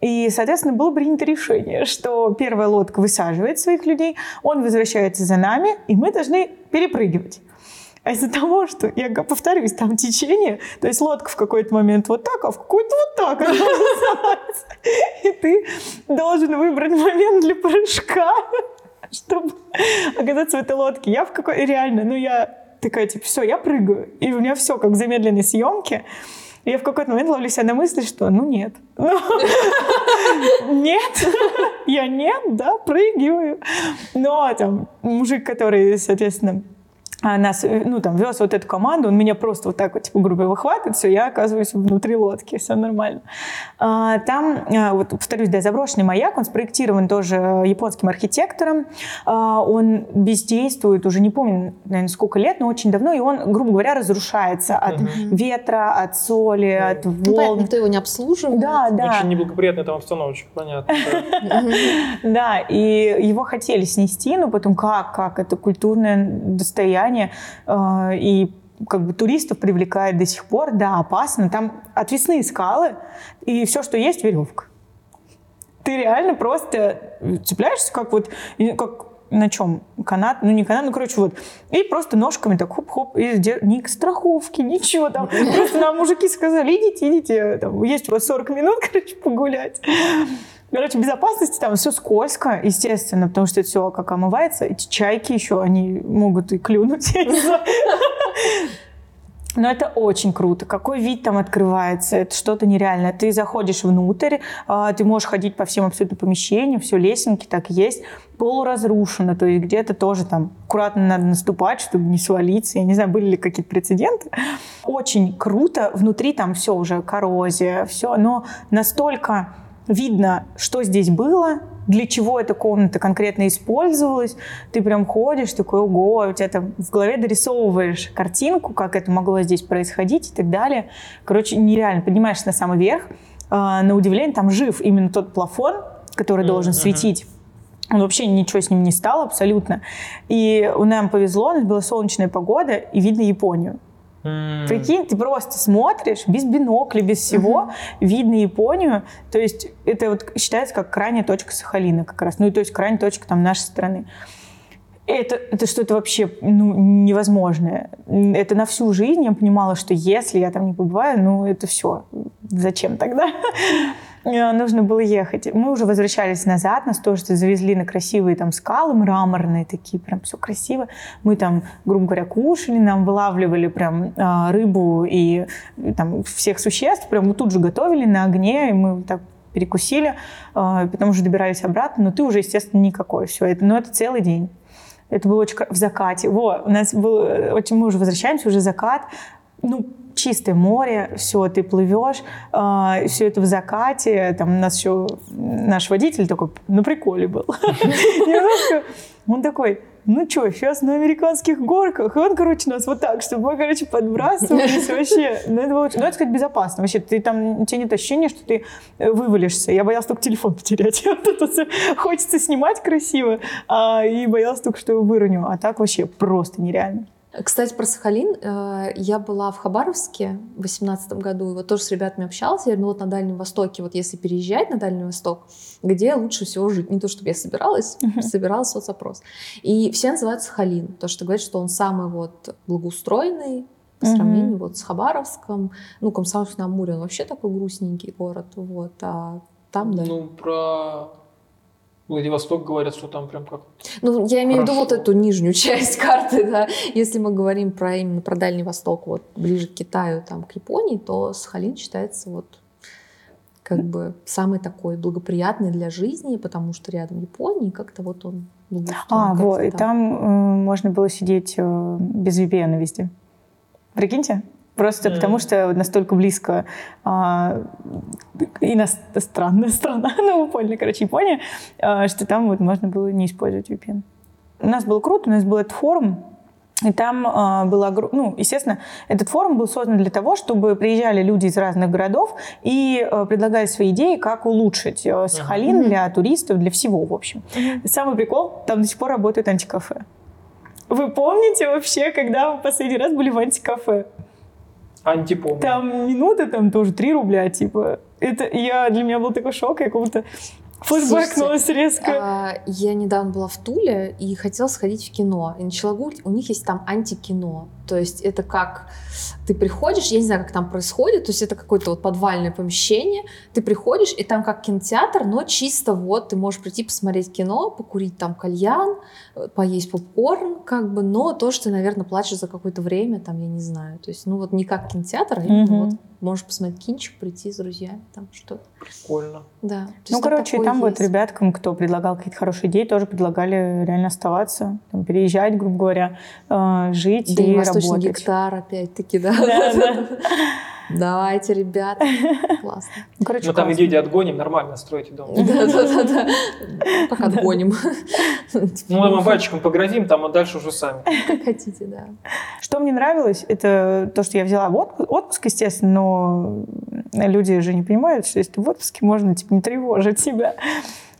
И, соответственно, было принято решение, что первая лодка высаживает своих людей, он возвращается за нами, и мы должны перепрыгивать. А из-за того, что, я повторюсь, там течение, то есть лодка в какой-то момент вот так, а в какой-то вот так. И ты должен выбрать момент для прыжка чтобы оказаться в этой лодке. Я в какой... Реально, ну я такая, типа, все, я прыгаю. И у меня все как в замедленной съемке. И я в какой-то момент ловлю себя на мысли, что ну нет. Нет, я нет, да, прыгиваю. Но там мужик, который, соответственно, нас, э, ну, там, вез вот эту команду, он меня просто вот так вот, типа, грубо выхватывает, все, я оказываюсь внутри лодки, все нормально. А, там, а, вот, повторюсь, да, заброшенный маяк, он спроектирован тоже японским архитектором, а, он бездействует уже, не помню, наверное, сколько лет, но очень давно, и он, грубо говоря, разрушается от угу. ветра, от соли, да. от волн. Ну, понятно, никто его не обслуживает. Да, да. Очень неблагоприятная там обстановочка, понятно. Да, и его хотели снести, но потом как, как, это культурное достояние, состояние, э, и как бы туристов привлекает до сих пор, да, опасно. Там отвесные скалы, и все, что есть, веревка. Ты реально просто цепляешься, как вот, как на чем? Канат? Ну, не канат, ну, короче, вот. И просто ножками так хоп-хоп, и ни страховки, ничего там. Просто нам мужики сказали, идите, идите, там, есть у вас 40 минут, короче, погулять. Короче, безопасности там все скользко, естественно, потому что это все как омывается. Эти чайки еще, они могут и клюнуть. Но это очень круто. Какой вид там открывается, это что-то нереальное. Ты заходишь внутрь, а, ты можешь ходить по всем абсолютно помещениям, все лесенки так есть, полуразрушено, то есть где-то тоже там аккуратно надо наступать, чтобы не свалиться. Я не знаю, были ли какие-то прецеденты. Очень круто. Внутри там все уже коррозия, все, но настолько видно, что здесь было, для чего эта комната конкретно использовалась. Ты прям ходишь, такой, ого, у тебя там в голове дорисовываешь картинку, как это могло здесь происходить и так далее. Короче, нереально. Поднимаешься на самый верх, а, на удивление там жив именно тот плафон, который mm-hmm. должен светить. Он вообще ничего с ним не стало абсолютно. И нам повезло, у нас была солнечная погода, и видно Японию. Mm. Прикинь, ты просто смотришь без бинокля, без всего, mm-hmm. видно Японию. То есть это вот считается как крайняя точка Сахалина как раз. Ну, то есть крайняя точка там нашей страны. Это, это что-то вообще ну, невозможное. Это на всю жизнь я понимала, что если я там не побываю, ну это все. Зачем тогда? Э, нужно было ехать. Мы уже возвращались назад, нас тоже завезли на красивые там скалы мраморные такие, прям все красиво. Мы там, грубо говоря, кушали, нам вылавливали прям э, рыбу и там всех существ, прям мы тут же готовили на огне, и мы так перекусили, э, потом уже добирались обратно, но ты уже, естественно, никакой. Все это, но это целый день. Это было очень в закате. Во, у нас был очень, мы уже возвращаемся, уже закат. Ну, чистое море, все, ты плывешь, э, а, все это в закате, там у нас еще наш водитель такой на приколе был. Немножко, он такой, ну что, сейчас на американских горках. И он, короче, нас вот так, чтобы мы, короче, подбрасывались вообще. Ну, это было ну, это, сказать, безопасно. Вообще, ты там, у тебя нет ощущения, что ты э, вывалишься. Я боялась только телефон потерять. Хочется снимать красиво, а, и боялась только, что его выроню. А так вообще просто нереально. Кстати, про Сахалин. Э, я была в Хабаровске в 2018 году, и вот тоже с ребятами общалась. Я говорю, ну вот на Дальнем Востоке, вот если переезжать на Дальний Восток, где лучше всего жить? Не то, чтобы я собиралась, uh-huh. собирала соцопрос. И все называют Сахалин, то что говорят, что он самый вот благоустроенный, по сравнению uh-huh. вот с Хабаровском. Ну, Комсомольск-на-Амуре, он вообще такой грустненький город, вот, а там, да. Ну, про Владивосток говорят, что там прям как Ну, я имею в виду вот эту нижнюю часть карты, да. Если мы говорим про именно про Дальний Восток, вот ближе к Китаю, там, к Японии, то Сахалин считается вот как бы самый такой благоприятный для жизни, потому что рядом Япония, как-то вот он А, вот, и там э, можно было сидеть э, без VPN везде. Прикиньте? Просто mm. потому что настолько близко а, иностранная страна, ну, вы поняли, короче, Япония, а, что там вот можно было не использовать VPN. У нас было круто, у нас был этот форум, и там э, было, ну, естественно, этот форум был создан для того, чтобы приезжали люди из разных городов и э, предлагали свои идеи, как улучшить э, Сахалин mm-hmm. для туристов, для всего, в общем. Mm-hmm. Самый прикол, там до сих пор работает антикафе. Вы помните вообще, когда мы последний раз были в антикафе? Антипомню. Там минута, там тоже 3 рубля, типа. Это я, для меня был такой шок, я как будто флешбэкнулась резко. А, я недавно была в Туле и хотела сходить в кино. И начала гуглить, у них есть там антикино. То есть это как ты приходишь, я не знаю, как там происходит, то есть это какое-то вот подвальное помещение, ты приходишь, и там как кинотеатр, но чисто вот ты можешь прийти посмотреть кино, покурить там кальян, поесть попкорн, как бы, но то, что ты, наверное, платишь за какое-то время, там, я не знаю, то есть, ну вот не как кинотеатр, а mm-hmm. вот можешь посмотреть кинчик, прийти с друзьями, там что-то. Прикольно. Да. Ну, короче, там есть. вот ребяткам, кто предлагал какие-то хорошие идеи, тоже предлагали реально оставаться, там, переезжать, грубо говоря, э, жить да и работать. гектар, опять-таки, да. Да, да. Давайте, ребята. Классно. Ну, короче, Мы там идею отгоним, нормально строите дом. Да, да, да, да. Пока отгоним. Ну, мы мальчиком погрозим, там, а дальше уже сами. Как хотите, да. Что мне нравилось, это то, что я взяла в отпуск, естественно, но люди же не понимают, что если ты в отпуске, можно, типа, не тревожить себя.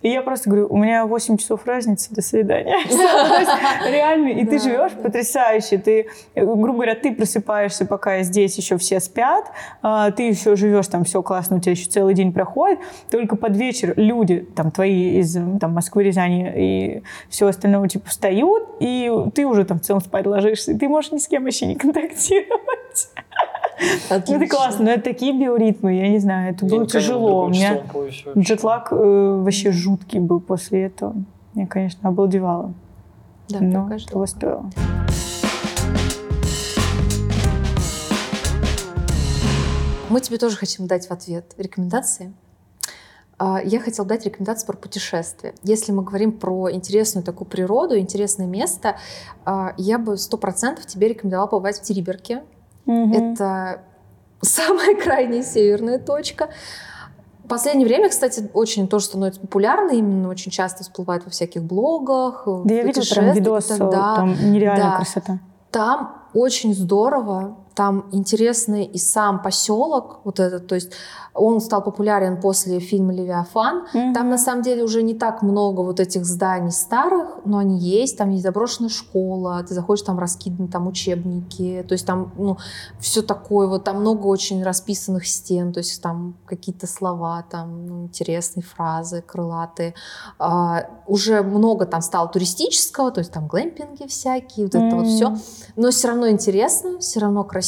И я просто говорю, у меня 8 часов разницы, до свидания. Реально, и ты живешь потрясающе. Ты, грубо говоря, ты просыпаешься, пока здесь еще все спят, а, ты еще живешь, там все классно, у тебя еще целый день проходит, только под вечер люди, там, твои из там, Москвы, Рязани и все остальное, типа, встают, и ты уже там в целом спать ложишься, и ты можешь ни с кем вообще не контактировать. Ну, это Отлично. классно, но это такие биоритмы, я не знаю, это было День, конечно, тяжело. У меня джетлаг э, вообще жуткий был после этого. Я, конечно, обалдевала. Да, но такая штука. того стоило. Мы тебе тоже хотим дать в ответ рекомендации. А, Я хотела дать рекомендации про путешествия. Если мы говорим про интересную такую природу, интересное место, а, я бы сто процентов тебе рекомендовала побывать в Териберке. Это самая крайняя северная точка. В последнее время, кстати, очень тоже становится популярно, именно очень часто всплывает во всяких блогах. Да я видела прям видос, видос. там нереальная да. красота. Там очень здорово, там интересный и сам поселок, вот этот, то есть он стал популярен после фильма «Левиафан». Там на самом деле уже не так много вот этих зданий старых, но они есть. Там есть заброшенная школа, ты заходишь, там раскиданы там учебники, то есть там ну, все такое, вот там много очень расписанных стен, то есть там какие-то слова, там ну, интересные фразы, крылатые. А, уже много там стало туристического, то есть там глэмпинги всякие, вот это вот все. Но все равно интересно, все равно красиво.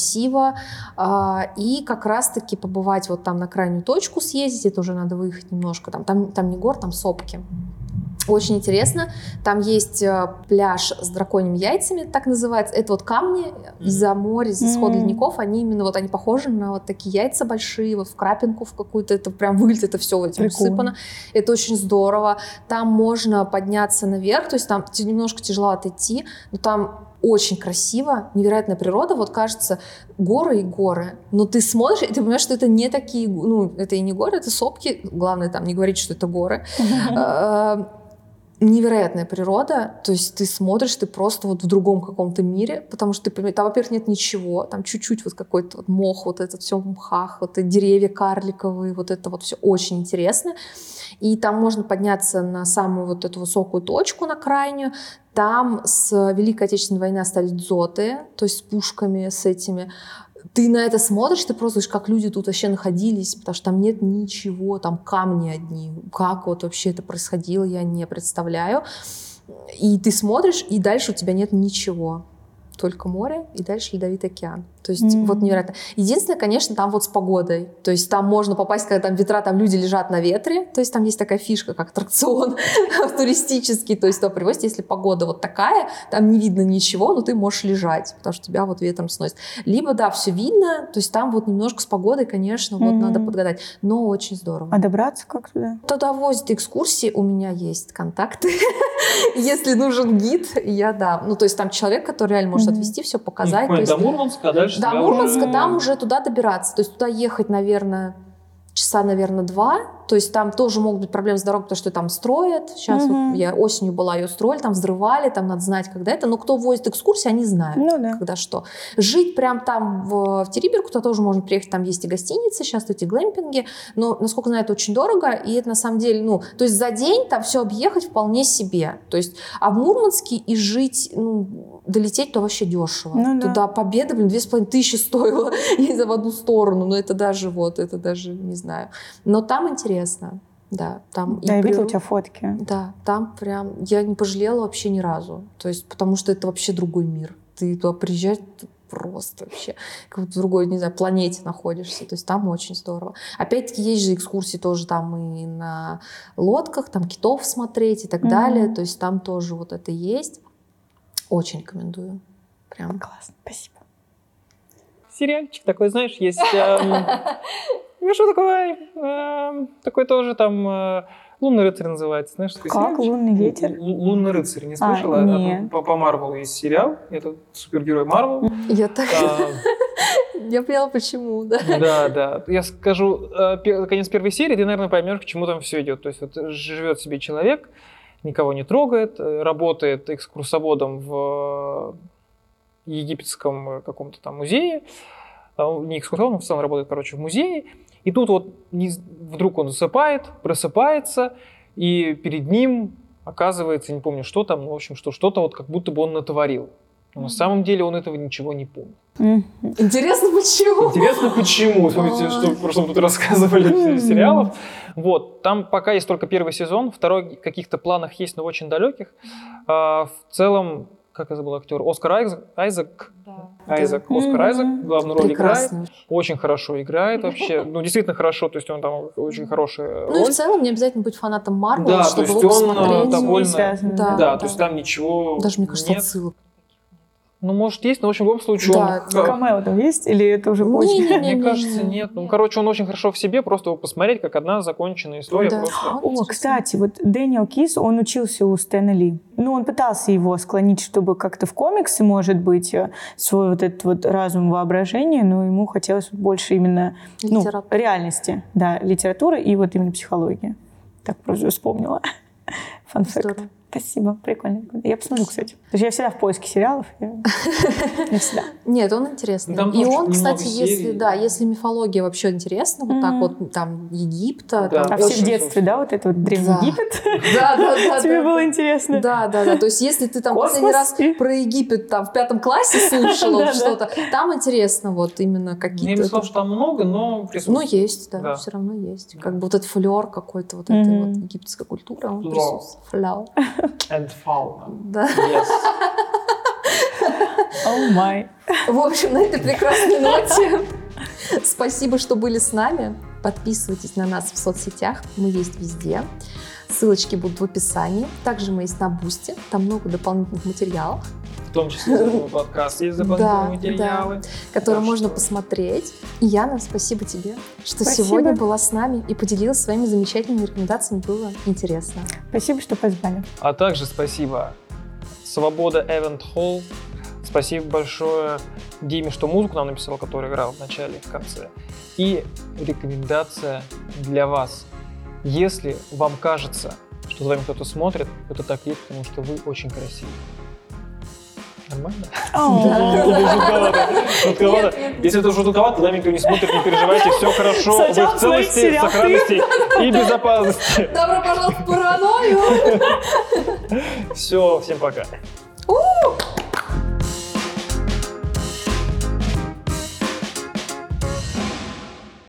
А, И как раз-таки побывать вот там на крайнюю точку съездить, это уже надо выехать немножко. Там, там, там не гор, там сопки. Очень интересно. Там есть э, пляж с драконьими яйцами, так называется. Это вот камни из-за моря, из-за Мгм. ледников. Они именно вот они похожи на вот такие яйца большие, вот в крапинку в какую-то. Это прям выглядит, это все этим Прикольно. усыпано. Это очень здорово. Там можно подняться наверх, то есть там немножко тяжело отойти, но там очень красиво, невероятная природа. Вот кажется, горы и горы. Но ты смотришь, и ты понимаешь, что это не такие, ну, это и не горы, это сопки. Главное там не говорить, что это горы. Невероятная природа, то есть ты смотришь, ты просто вот в другом каком-то мире, потому что ты там, во-первых, нет ничего, там чуть-чуть вот какой-то вот мох, вот это все в мхах, вот эти деревья карликовые, вот это вот все очень интересно. И там можно подняться на самую вот эту высокую точку, на крайнюю. Там с Великой Отечественной войны остались дзоты, то есть с пушками, с этими. Ты на это смотришь, ты просто видишь, как люди тут вообще находились, потому что там нет ничего, там камни одни. Как вот вообще это происходило, я не представляю. И ты смотришь, и дальше у тебя нет ничего. Только море и дальше ледовитый океан. То есть Мгм. вот невероятно. Единственное, конечно, там вот с погодой. То есть там можно попасть, когда там ветра, там люди лежат на ветре. То есть там есть такая фишка, как аттракцион туристический. То есть то привозят, если погода вот такая, там не видно ничего, но ты можешь лежать, потому что тебя вот ветром сносит. Либо, да, все видно, то есть там вот немножко с погодой, конечно, вот Мгм. надо подгадать. Но очень здорово. А добраться как туда? Туда возят экскурсии, у меня есть контакты. Если нужен гид, я да. Ну, то есть там человек, который реально может Мгм. отвезти, все показать. То понял, есть- До Мурманска, а дальше до Мурманска там уже туда добираться. То есть туда ехать, наверное, часа, наверное, два. То есть там тоже могут быть проблемы с дорогой, потому что там строят. Сейчас Мгм. вот я осенью была, ее строили, там взрывали, там надо знать, когда это. Но кто возит экскурсии, они знают Ну да. когда что. Жить прям там в, в Териберку, то тоже можно приехать, там есть и гостиницы, сейчас эти глэмпинги, но, насколько знаю, это очень дорого, и это на самом деле, ну, то есть за день там все объехать вполне себе. То есть, а в Мурманске и жить, ну, долететь, то вообще дешево. Ну да. Туда победа, блин, две с половиной тысячи стоила и за в одну сторону, но это даже вот, это даже, не знаю. Но там интересно, да, там и Да, я видела у тебя фотки. да, там прям я не пожалела вообще ни разу. То есть, потому что это вообще другой мир. Ты туда приезжаешь, просто вообще как будто в другой, не знаю, планете находишься. То есть там очень здорово. Опять-таки есть же экскурсии тоже там и на лодках, там китов смотреть и так Мгм. далее. То есть там тоже вот это есть. Очень рекомендую. Прям. Классно, спасибо. Сериальчик такой, знаешь, есть... эм, Ну, что такое? эм, Такой тоже там... э, Лунный рыцарь называется, знаешь, такой Как? сериальчик? Лунный ветер? Л- Лунный рыцарь, не А, слышала? нет. По, по Марвелу есть сериал, это супергерой Марвел. Я так... А, Я поняла, почему, да. Да, да. Я скажу, э, пе- конец первой серии, ты, наверное, поймешь, к чему там все идет. То есть вот живет себе человек, никого не трогает, э, работает экскурсоводом в э, египетском э, каком-то там музее. А он Не экскурсоводом, в целом работает, короче, в музее. И тут вот вдруг он засыпает, просыпается, и перед ним оказывается, не помню, что там, ну, в общем, что что-то вот как будто бы он натворил. Но на самом деле он этого ничего не помнит. Интересно, почему? Интересно, почему? Смотрите, что в прошлом тут рассказывали сериалов. Вот, там пока есть только первый сезон, второй в каких-то планах есть, но очень далеких. А, в целом, как я забыл актер, Оскар Айзек, Айзек, Айзек, Оскар. Айзек главную роль играет. Очень хорошо играет вообще. Ну, действительно хорошо, то есть он там очень хорошая Ну и в целом не обязательно быть фанатом Марвел, Да, то чтобы есть его он, э, посмотреть. довольно- Да. Да, да. то есть там ничего Даже, мне кажется, нет. отсылок. Ну, может, есть, но в общем, в любом случае Да, он... да. Камео там есть? Или это уже позже? Не-не-не. Мне кажется, нет. Ну, короче, он очень хорошо в себе, просто его посмотреть, как одна законченная история. Да. Просто... О, кстати, вот Дэниел Кис, он учился у Стэна Ли. Ну, он пытался его склонить, чтобы как-то в комиксы, может быть, э, свой вот этот вот разум воображения, но ему хотелось больше именно ну, Литература. реальности. Да, литературы и вот именно психологии. Так просто вспомнила. Фан Здорово. Спасибо, прикольно. Я посмотрю, кстати. Потому что я всегда в поиске сериалов. Я, я всегда. Нет, он интересный. Там и он, кстати, серий. если, да, если мифология вообще интересна, вот так вот там Египта, Да. там А все в детстве, да, вот это вот Древний Да. Египет? Да, да, да. Тебе да, было да. интересно? Да, да, да. То есть, если ты там Космос последний раз и- про Египет там в пятом классе слушала Да, что-то, там интересно вот именно Я не какие-то. сказал, что там много, но Ну, есть, да, все равно есть. Как бы вот этот флер какой-то, вот этой вот египетской культуры, он присутствует. Флёр. And fauna. Да. Yes. О май. В общем, на этой прекрасной ноте спасибо, что были с нами. Подписывайтесь на нас в соцсетях, мы есть везде. Ссылочки будут в описании. Также мы есть на Бусте, там много дополнительных материалов, В том числе подкаст. Есть дополнительные Да, материалы. которые Так можно что- посмотреть. И Яна, спасибо тебе, что Спасибо. сегодня была с нами и поделилась своими замечательными рекомендациями. Было интересно. Спасибо, что позвали. А также спасибо Свобода Эвент Холл. Спасибо большое Диме, что музыку нам написал, который играл в начале и в конце. И рекомендация для вас. Если вам кажется, что за вами кто-то смотрит, это так есть, потому что вы очень красивы. Нормально? Жутковато? Жутковато? Нет, нет. Если это жутковато, за никто не смотрит, не переживайте, все хорошо, вы в целости, сохранности и безопасности. Добро пожаловать в паранойю! Все, всем пока.